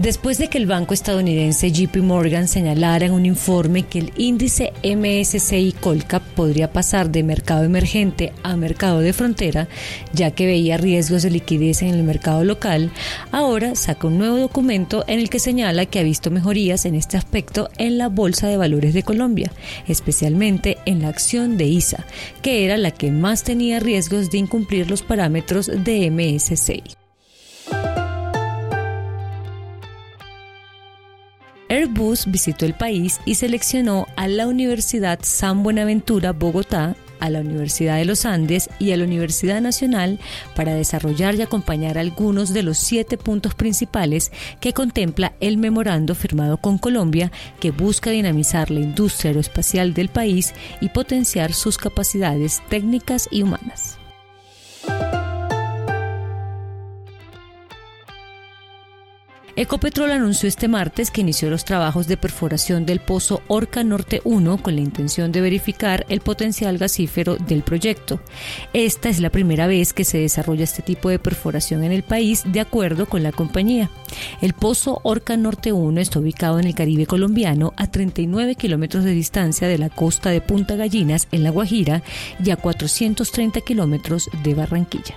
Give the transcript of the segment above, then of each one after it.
Después de que el banco estadounidense JP Morgan señalara en un informe que el índice MSCI Colcap podría pasar de mercado emergente a mercado de frontera, ya que veía riesgos de liquidez en el mercado local, ahora saca un nuevo documento en el que señala que ha visto mejorías en este aspecto en la Bolsa de Valores de Colombia, especialmente en la acción de ISA, que era la que más tenía riesgos de incumplir los parámetros de MSCI. Airbus visitó el país y seleccionó a la Universidad San Buenaventura Bogotá, a la Universidad de los Andes y a la Universidad Nacional para desarrollar y acompañar algunos de los siete puntos principales que contempla el memorando firmado con Colombia que busca dinamizar la industria aeroespacial del país y potenciar sus capacidades técnicas y humanas. Ecopetrol anunció este martes que inició los trabajos de perforación del pozo Orca Norte 1 con la intención de verificar el potencial gasífero del proyecto. Esta es la primera vez que se desarrolla este tipo de perforación en el país, de acuerdo con la compañía. El pozo Orca Norte 1 está ubicado en el Caribe colombiano a 39 kilómetros de distancia de la costa de Punta Gallinas, en La Guajira, y a 430 kilómetros de Barranquilla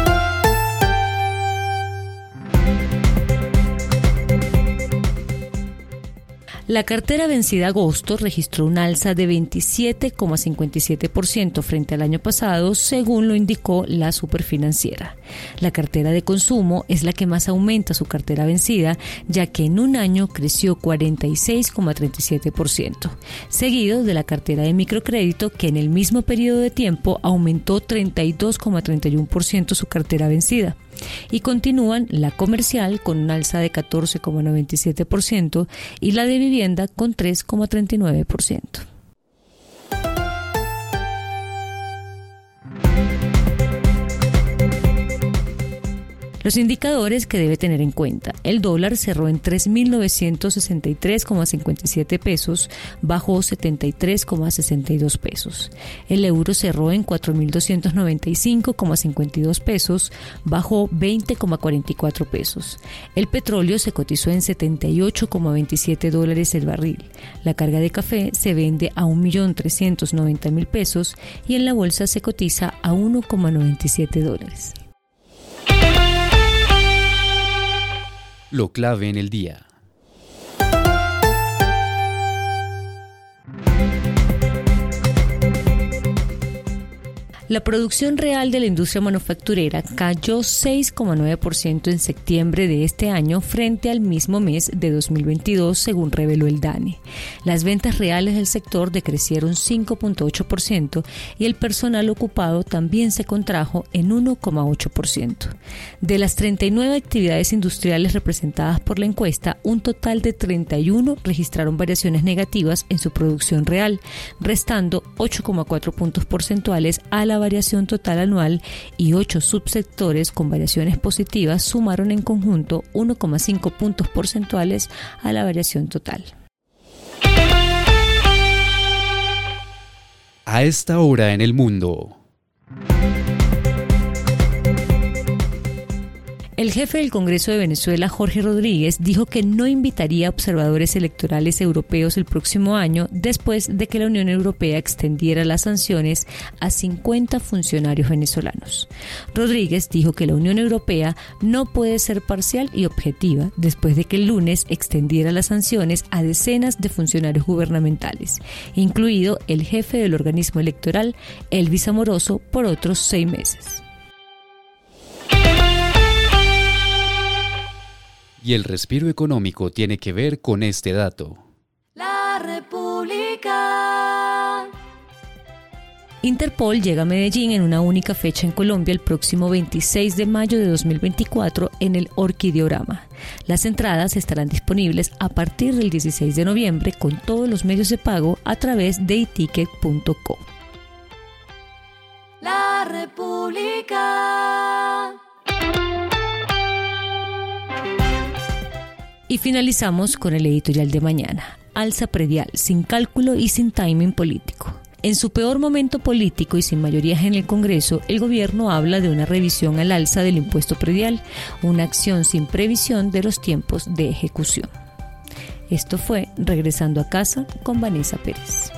La cartera vencida agosto registró un alza de 27,57% frente al año pasado, según lo indicó la superfinanciera. La cartera de consumo es la que más aumenta su cartera vencida, ya que en un año creció 46,37%, seguido de la cartera de microcrédito, que en el mismo periodo de tiempo aumentó 32,31% su cartera vencida y continúan la comercial con un alza de 14,97% y la de vivienda con 3,39%. Los indicadores que debe tener en cuenta. El dólar cerró en 3.963,57 pesos, bajó 73,62 pesos. El euro cerró en 4.295,52 pesos, bajó 20,44 pesos. El petróleo se cotizó en 78,27 dólares el barril. La carga de café se vende a 1.390.000 pesos y en la bolsa se cotiza a 1,97 dólares. Lo clave en el día. La producción real de la industria manufacturera cayó 6,9% en septiembre de este año frente al mismo mes de 2022, según reveló el DANE. Las ventas reales del sector decrecieron 5,8% y el personal ocupado también se contrajo en 1,8%. De las 39 actividades industriales representadas por la encuesta, un total de 31 registraron variaciones negativas en su producción real, restando 8,4 puntos porcentuales a la variación total anual y ocho subsectores con variaciones positivas sumaron en conjunto 1,5 puntos porcentuales a la variación total. A esta hora en el mundo. El jefe del Congreso de Venezuela, Jorge Rodríguez, dijo que no invitaría a observadores electorales europeos el próximo año después de que la Unión Europea extendiera las sanciones a 50 funcionarios venezolanos. Rodríguez dijo que la Unión Europea no puede ser parcial y objetiva después de que el lunes extendiera las sanciones a decenas de funcionarios gubernamentales, incluido el jefe del organismo electoral, Elvis Amoroso, por otros seis meses. Y el respiro económico tiene que ver con este dato. La República. Interpol llega a Medellín en una única fecha en Colombia el próximo 26 de mayo de 2024 en el Orquideorama. Las entradas estarán disponibles a partir del 16 de noviembre con todos los medios de pago a través de iticket.co. Y finalizamos con el editorial de mañana. Alza predial, sin cálculo y sin timing político. En su peor momento político y sin mayorías en el Congreso, el gobierno habla de una revisión al alza del impuesto predial, una acción sin previsión de los tiempos de ejecución. Esto fue Regresando a casa con Vanessa Pérez.